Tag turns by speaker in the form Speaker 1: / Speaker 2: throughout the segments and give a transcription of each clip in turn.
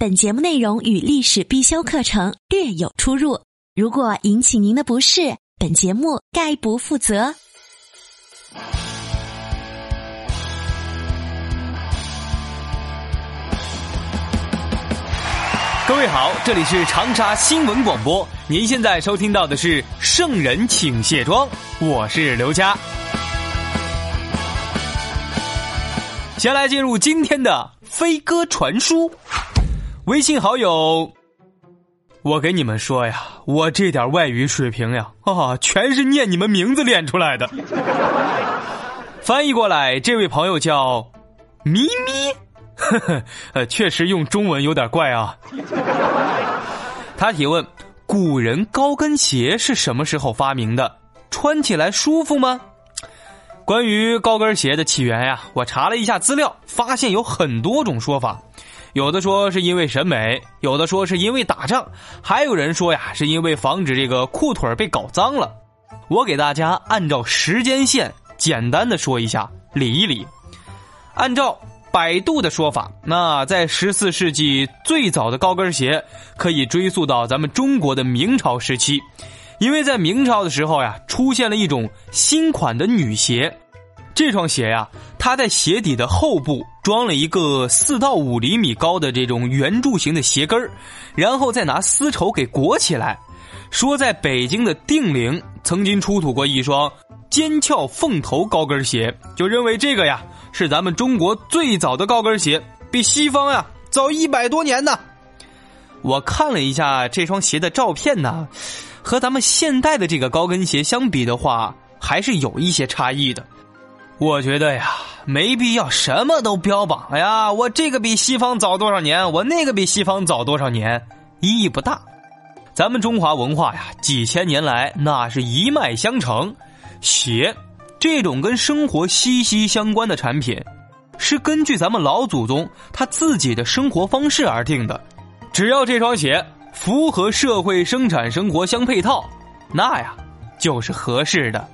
Speaker 1: 本节目内容与历史必修课程略有出入，如果引起您的不适，本节目概不负责。
Speaker 2: 各位好，这里是长沙新闻广播，您现在收听到的是《圣人请卸妆》，我是刘佳。先来进入今天的飞鸽传书，微信好友，我给你们说呀，我这点外语水平呀，啊，全是念你们名字练出来的。翻译过来，这位朋友叫咪咪。呵呵，呃，确实用中文有点怪啊。他提问：古人高跟鞋是什么时候发明的？穿起来舒服吗？关于高跟鞋的起源呀，我查了一下资料，发现有很多种说法。有的说是因为审美，有的说是因为打仗，还有人说呀，是因为防止这个裤腿被搞脏了。我给大家按照时间线简单的说一下，理一理。按照。百度的说法，那在十四世纪最早的高跟鞋可以追溯到咱们中国的明朝时期，因为在明朝的时候呀，出现了一种新款的女鞋，这双鞋呀，它在鞋底的后部装了一个四到五厘米高的这种圆柱形的鞋跟儿，然后再拿丝绸给裹起来。说在北京的定陵曾经出土过一双尖翘凤头高跟鞋，就认为这个呀。是咱们中国最早的高跟鞋，比西方呀早一百多年呢。我看了一下这双鞋的照片呢，和咱们现代的这个高跟鞋相比的话，还是有一些差异的。我觉得呀，没必要什么都标榜。哎呀，我这个比西方早多少年，我那个比西方早多少年，意义不大。咱们中华文化呀，几千年来那是一脉相承，鞋。这种跟生活息息相关的产品，是根据咱们老祖宗他自己的生活方式而定的。只要这双鞋符合社会生产生活相配套，那呀就是合适的。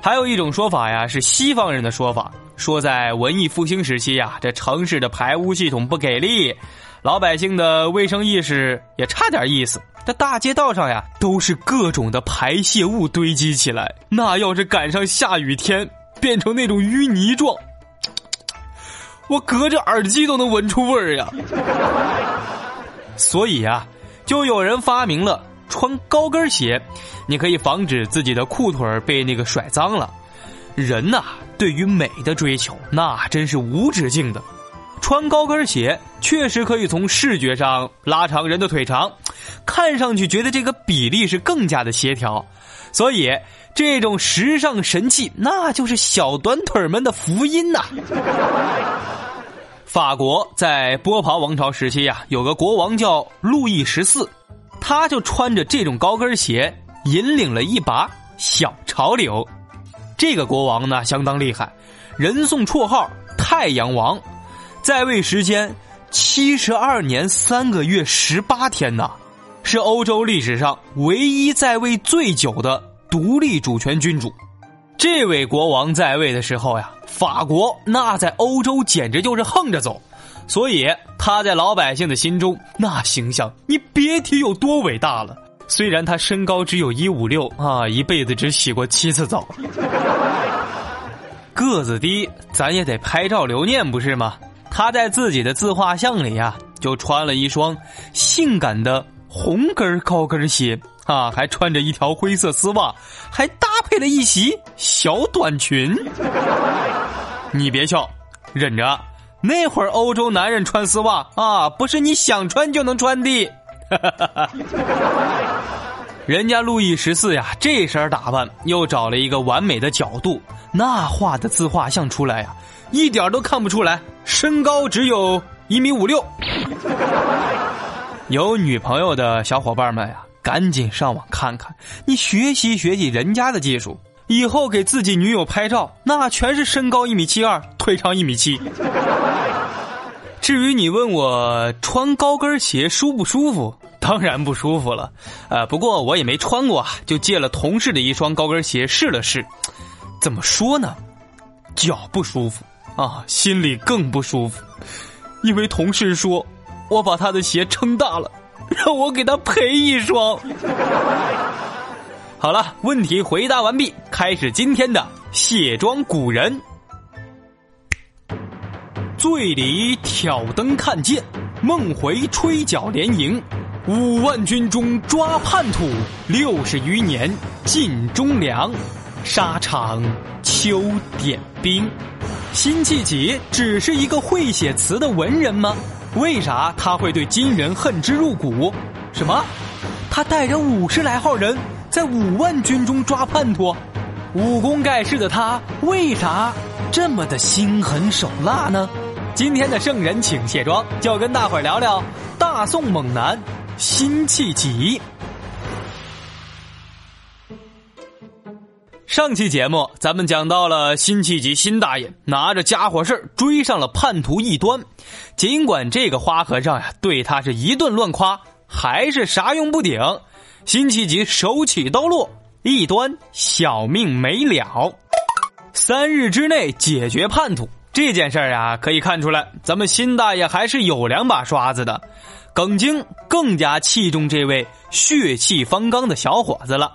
Speaker 2: 还有一种说法呀，是西方人的说法，说在文艺复兴时期呀，这城市的排污系统不给力，老百姓的卫生意识也差点意思。这大街道上呀，都是各种的排泄物堆积起来。那要是赶上下雨天，变成那种淤泥状，我隔着耳机都能闻出味儿呀。所以呀，就有人发明了穿高跟鞋，你可以防止自己的裤腿被那个甩脏了。人呐，对于美的追求，那真是无止境的。穿高跟鞋确实可以从视觉上拉长人的腿长，看上去觉得这个比例是更加的协调，所以这种时尚神器那就是小短腿们的福音呐。法国在波旁王朝时期呀，有个国王叫路易十四，他就穿着这种高跟鞋引领了一把小潮流。这个国王呢相当厉害，人送绰号“太阳王”。在位时间七十二年三个月十八天呐，是欧洲历史上唯一在位最久的独立主权君主。这位国王在位的时候呀，法国那在欧洲简直就是横着走，所以他在老百姓的心中那形象，你别提有多伟大了。虽然他身高只有一五六啊，一辈子只洗过七次澡，个子低，咱也得拍照留念，不是吗？他在自己的自画像里呀，就穿了一双性感的红跟高跟鞋啊，还穿着一条灰色丝袜，还搭配了一袭小短裙。你别笑，忍着，那会儿欧洲男人穿丝袜啊，不是你想穿就能穿的。人家路易十四呀，这身打扮又找了一个完美的角度，那画的自画像出来呀。一点都看不出来，身高只有一米五六。有女朋友的小伙伴们呀，赶紧上网看看，你学习学习人家的技术，以后给自己女友拍照，那全是身高一米七二，腿长一米七。至于你问我穿高跟鞋舒不舒服，当然不舒服了。呃，不过我也没穿过啊，就借了同事的一双高跟鞋试了试。怎么说呢？脚不舒服啊，心里更不舒服，因为同事说我把他的鞋撑大了，让我给他赔一双。好了，问题回答完毕，开始今天的卸妆古人。醉里挑灯看剑，梦回吹角连营。五万军中抓叛徒，六十余年尽忠良。沙场秋点兵。辛弃疾只是一个会写词的文人吗？为啥他会对金人恨之入骨？什么？他带着五十来号人在五万军中抓叛徒？武功盖世的他为啥这么的心狠手辣呢？今天的圣人请卸妆，就跟大伙儿聊聊大宋猛男辛弃疾。上期节目咱们讲到了辛弃疾辛大爷拿着家伙事追上了叛徒异端，尽管这个花和尚呀对他是一顿乱夸，还是啥用不顶。辛弃疾手起刀落，异端小命没了，三日之内解决叛徒。这件事儿啊，可以看出来，咱们辛大爷还是有两把刷子的。耿京更加器重这位血气方刚的小伙子了。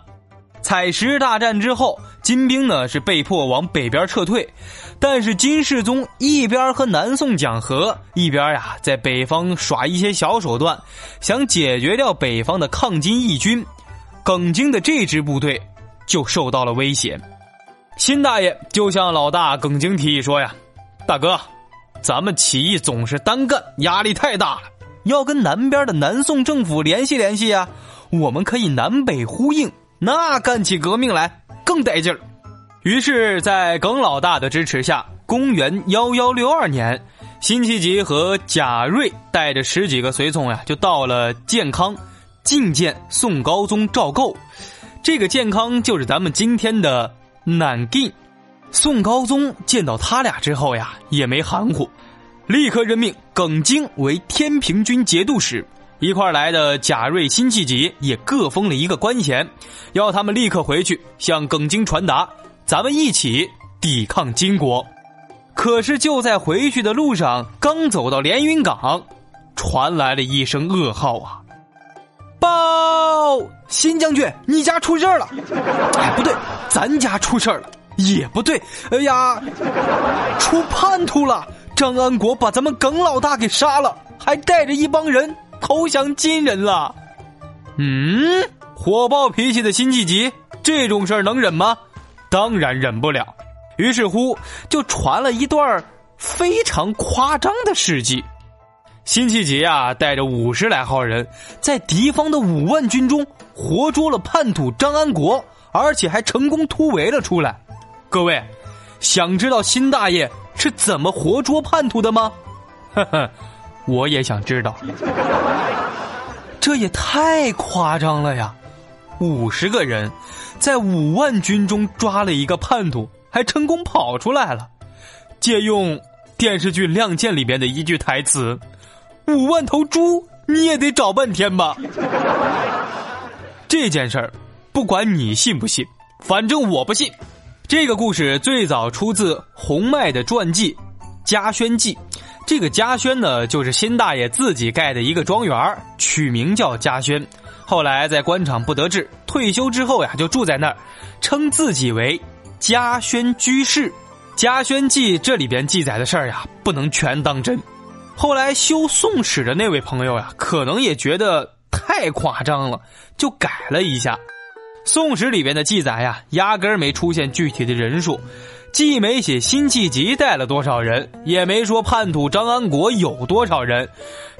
Speaker 2: 采石大战之后，金兵呢是被迫往北边撤退，但是金世宗一边和南宋讲和，一边呀在北方耍一些小手段，想解决掉北方的抗金义军。耿京的这支部队就受到了威胁。辛大爷就向老大耿京提议说呀。大哥，咱们起义总是单干，压力太大了，要跟南边的南宋政府联系联系啊！我们可以南北呼应，那干起革命来更带劲儿。于是，在耿老大的支持下，公元幺幺六二年，辛弃疾和贾瑞带着十几个随从呀，就到了建康，觐见宋高宗赵构。这个建康就是咱们今天的南京。宋高宗见到他俩之后呀，也没含糊，立刻任命耿京为天平军节度使，一块来的贾瑞、辛弃疾也各封了一个官衔，要他们立刻回去向耿京传达，咱们一起抵抗金国。可是就在回去的路上，刚走到连云港，传来了一声噩耗啊！报，辛将军，你家出事了！哎，不对，咱家出事了。也不对，哎呀，出叛徒了！张安国把咱们耿老大给杀了，还带着一帮人投降金人了。嗯，火爆脾气的辛弃疾，这种事儿能忍吗？当然忍不了。于是乎，就传了一段非常夸张的事迹：辛弃疾啊，带着五十来号人，在敌方的五万军中活捉了叛徒张安国，而且还成功突围了出来。各位，想知道辛大爷是怎么活捉叛徒的吗？呵呵，我也想知道。这也太夸张了呀！五十个人在五万军中抓了一个叛徒，还成功跑出来了。借用电视剧《亮剑》里边的一句台词：“五万头猪，你也得找半天吧？”这件事儿，不管你信不信，反正我不信。这个故事最早出自洪迈的传记《嘉轩记》，这个嘉轩呢，就是辛大爷自己盖的一个庄园，取名叫嘉轩。后来在官场不得志，退休之后呀，就住在那儿，称自己为嘉轩居士。《嘉轩记》这里边记载的事儿呀，不能全当真。后来修《宋史》的那位朋友呀，可能也觉得太夸张了，就改了一下。《宋史》里边的记载呀，压根儿没出现具体的人数，既没写辛弃疾带了多少人，也没说叛徒张安国有多少人，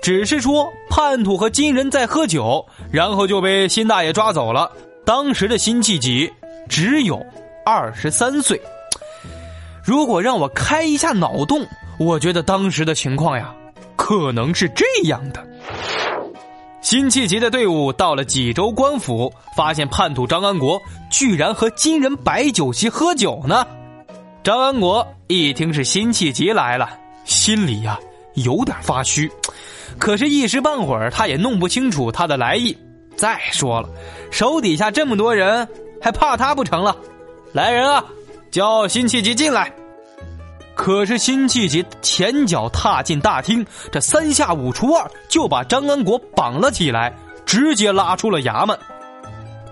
Speaker 2: 只是说叛徒和金人在喝酒，然后就被辛大爷抓走了。当时的辛弃疾只有二十三岁。如果让我开一下脑洞，我觉得当时的情况呀，可能是这样的：辛弃疾的队伍到了济州官府，发现叛徒张安国居然和金人摆酒席喝酒呢。张安国一听是辛弃疾来了，心里呀有点发虚，可是，一时半会儿他也弄不清楚他的来意。再说了，手底下这么多人，还怕他不成了？来人啊，叫辛弃疾进来。可是辛弃疾前脚踏进大厅，这三下五除二就把张安国绑了起来，直接拉出了衙门。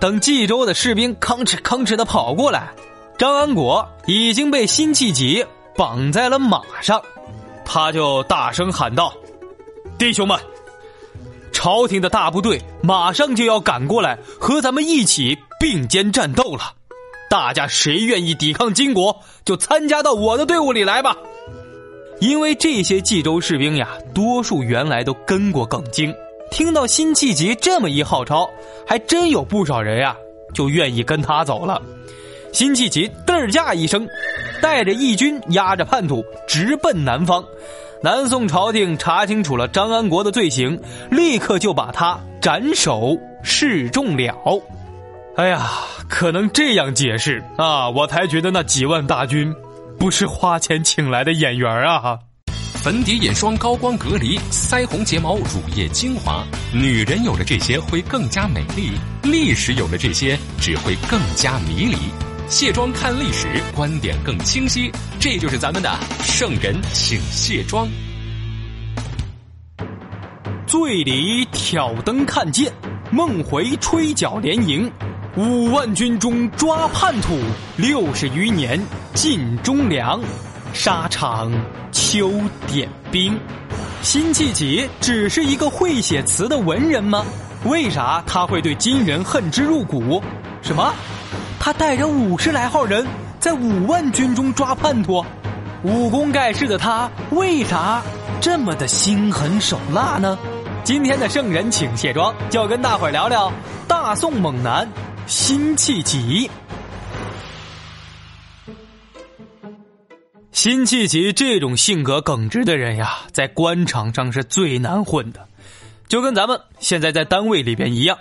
Speaker 2: 等冀州的士兵吭哧吭哧的跑过来，张安国已经被辛弃疾绑在了马上，他就大声喊道：“弟兄们，朝廷的大部队马上就要赶过来，和咱们一起并肩战斗了。”大家谁愿意抵抗金国，就参加到我的队伍里来吧。因为这些冀州士兵呀，多数原来都跟过耿京，听到辛弃疾这么一号召，还真有不少人呀，就愿意跟他走了。辛弃疾嘚驾一声，带着义军押着叛徒直奔南方。南宋朝廷查清楚了张安国的罪行，立刻就把他斩首示众了。哎呀，可能这样解释啊，我才觉得那几万大军不是花钱请来的演员啊！
Speaker 3: 粉底、眼霜、高光、隔离、腮红、睫毛、乳液、精华，女人有了这些会更加美丽，历史有了这些只会更加迷离。卸妆看历史，观点更清晰，这就是咱们的圣人请卸妆。
Speaker 2: 醉里挑灯看剑，梦回吹角连营。五万军中抓叛徒，六十余年尽忠良。沙场秋点兵。辛弃疾只是一个会写词的文人吗？为啥他会对金人恨之入骨？什么？他带着五十来号人在五万军中抓叛徒？武功盖世的他为啥这么的心狠手辣呢？今天的圣人请卸妆，就跟大伙儿聊聊大宋猛男。辛弃疾，辛弃疾这种性格耿直的人呀，在官场上是最难混的，就跟咱们现在在单位里边一样。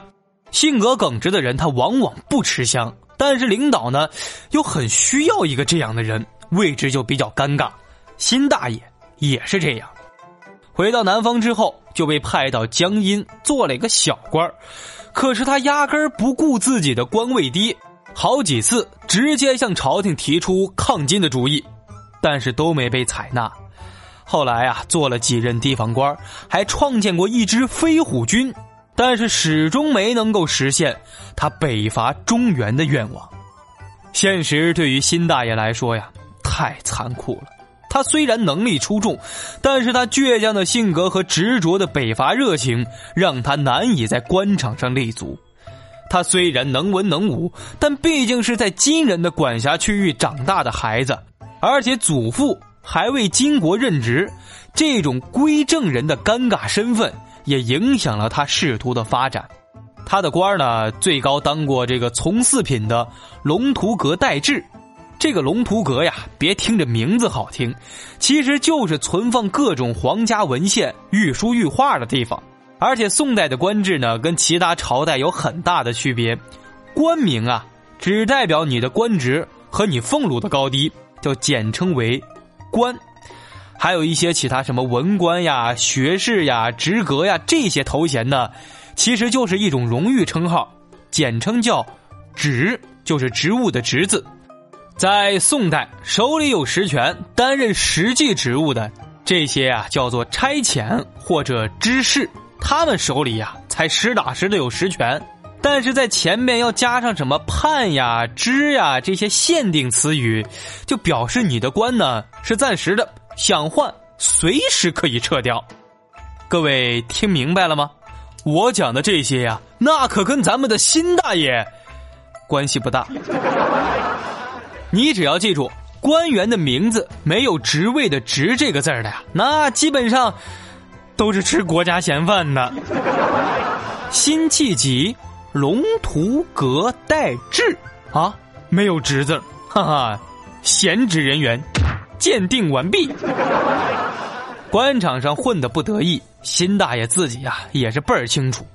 Speaker 2: 性格耿直的人，他往往不吃香，但是领导呢，又很需要一个这样的人，位置就比较尴尬。辛大爷也是这样，回到南方之后，就被派到江阴做了一个小官儿。可是他压根儿不顾自己的官位低，好几次直接向朝廷提出抗金的主意，但是都没被采纳。后来啊，做了几任地方官，还创建过一支飞虎军，但是始终没能够实现他北伐中原的愿望。现实对于辛大爷来说呀，太残酷了。他虽然能力出众，但是他倔强的性格和执着的北伐热情，让他难以在官场上立足。他虽然能文能武，但毕竟是在金人的管辖区域长大的孩子，而且祖父还为金国任职，这种归正人的尴尬身份，也影响了他仕途的发展。他的官儿呢，最高当过这个从四品的龙图阁待制。这个龙图阁呀，别听着名字好听，其实就是存放各种皇家文献、御书御画的地方。而且宋代的官制呢，跟其他朝代有很大的区别。官名啊，只代表你的官职和你俸禄的高低，就简称为官。还有一些其他什么文官呀、学士呀、职格呀这些头衔呢，其实就是一种荣誉称号，简称叫职，就是职务的职字。在宋代，手里有实权、担任实际职务的这些啊，叫做差遣或者知事，他们手里呀才实打实的有实权。但是在前面要加上什么判呀、知呀这些限定词语，就表示你的官呢是暂时的，想换随时可以撤掉。各位听明白了吗？我讲的这些呀，那可跟咱们的辛大爷关系不大。你只要记住，官员的名字没有职位的“职”这个字的呀，那基本上都是吃国家闲饭的。辛弃疾，龙图阁待制啊，没有“职”字，哈哈，闲职人员，鉴定完毕。官场上混的不得意，辛大爷自己呀也是倍儿清楚。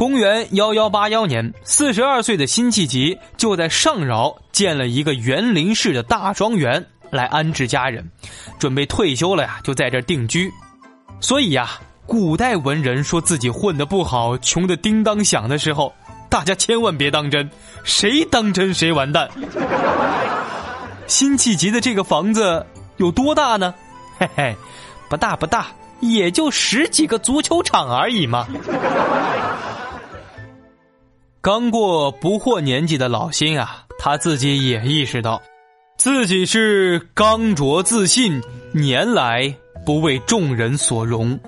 Speaker 2: 公元幺幺八幺年，四十二岁的辛弃疾就在上饶建了一个园林式的大庄园来安置家人，准备退休了呀，就在这定居。所以呀，古代文人说自己混得不好、穷得叮当响的时候，大家千万别当真，谁当真谁完蛋。辛弃疾的这个房子有多大呢？嘿嘿，不大不大，也就十几个足球场而已嘛。刚过不惑年纪的老辛啊，他自己也意识到，自己是刚拙自信，年来不为众人所容，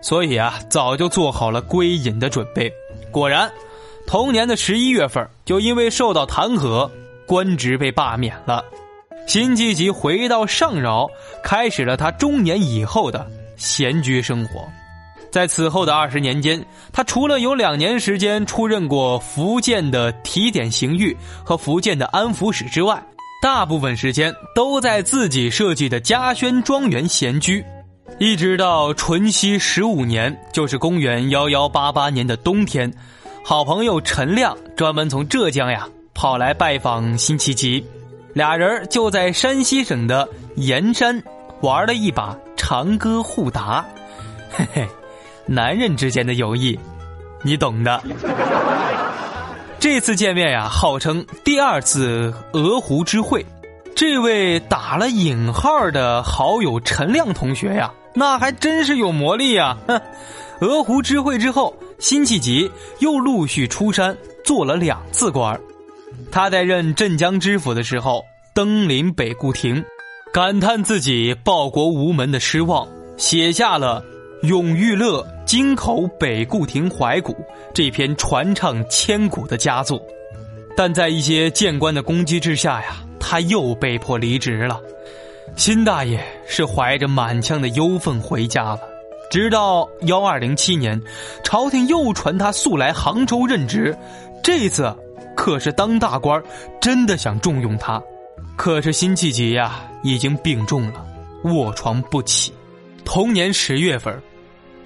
Speaker 2: 所以啊，早就做好了归隐的准备。果然，同年的十一月份，就因为受到弹劾，官职被罢免了。辛弃疾回到上饶，开始了他中年以后的闲居生活。在此后的二十年间，他除了有两年时间出任过福建的提点刑狱和福建的安抚使之外，大部分时间都在自己设计的嘉轩庄园闲居，一直到淳熙十五年，就是公元幺幺八八年的冬天，好朋友陈亮专门从浙江呀跑来拜访辛弃疾，俩人就在山西省的盐山玩了一把长歌互答，嘿嘿。男人之间的友谊，你懂的。这次见面呀，号称第二次鹅湖之会。这位打了引号的好友陈亮同学呀，那还真是有魔力呀！鹅湖之会之后，辛弃疾又陆续出山做了两次官他在任镇江知府的时候，登临北固亭，感叹自己报国无门的失望，写下了《永遇乐》。京口北固亭怀古这篇传唱千古的佳作，但在一些谏官的攻击之下呀，他又被迫离职了。辛大爷是怀着满腔的忧愤回家了。直到幺二零七年，朝廷又传他速来杭州任职，这次可是当大官，真的想重用他。可是辛弃疾呀，已经病重了，卧床不起。同年十月份。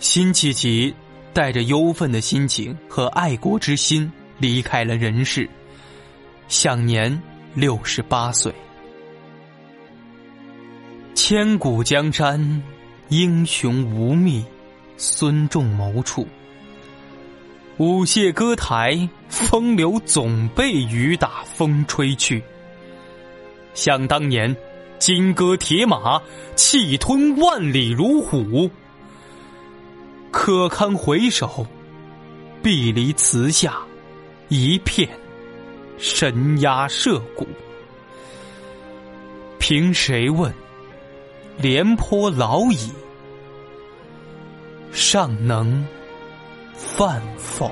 Speaker 2: 辛弃疾带着忧愤的心情和爱国之心离开了人世，享年六十八岁。千古江山，英雄无觅孙仲谋处。舞榭歌台，风流总被雨打风吹去。想当年，金戈铁马，气吞万里如虎。可堪回首，碧离词下一片神鸦社鼓。凭谁问？廉颇老矣，尚能饭否？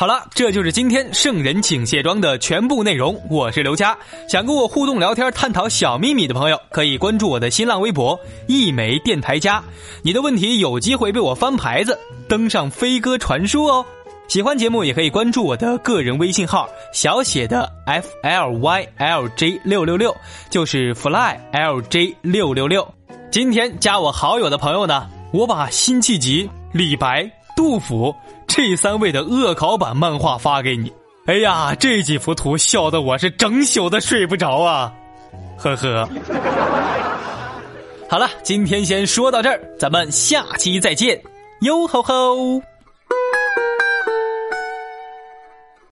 Speaker 2: 好了，这就是今天圣人请卸妆的全部内容。我是刘佳，想跟我互动聊天、探讨小秘密的朋友，可以关注我的新浪微博“一枚电台家”。你的问题有机会被我翻牌子，登上飞鸽传书哦。喜欢节目也可以关注我的个人微信号，小写的 F L Y L J 六六六，就是 Fly L J 六六六。今天加我好友的朋友呢，我把辛弃疾、李白、杜甫。这三位的恶搞版漫画发给你，哎呀，这几幅图笑得我是整宿的睡不着啊，呵呵。好了，今天先说到这儿，咱们下期再见，哟吼吼。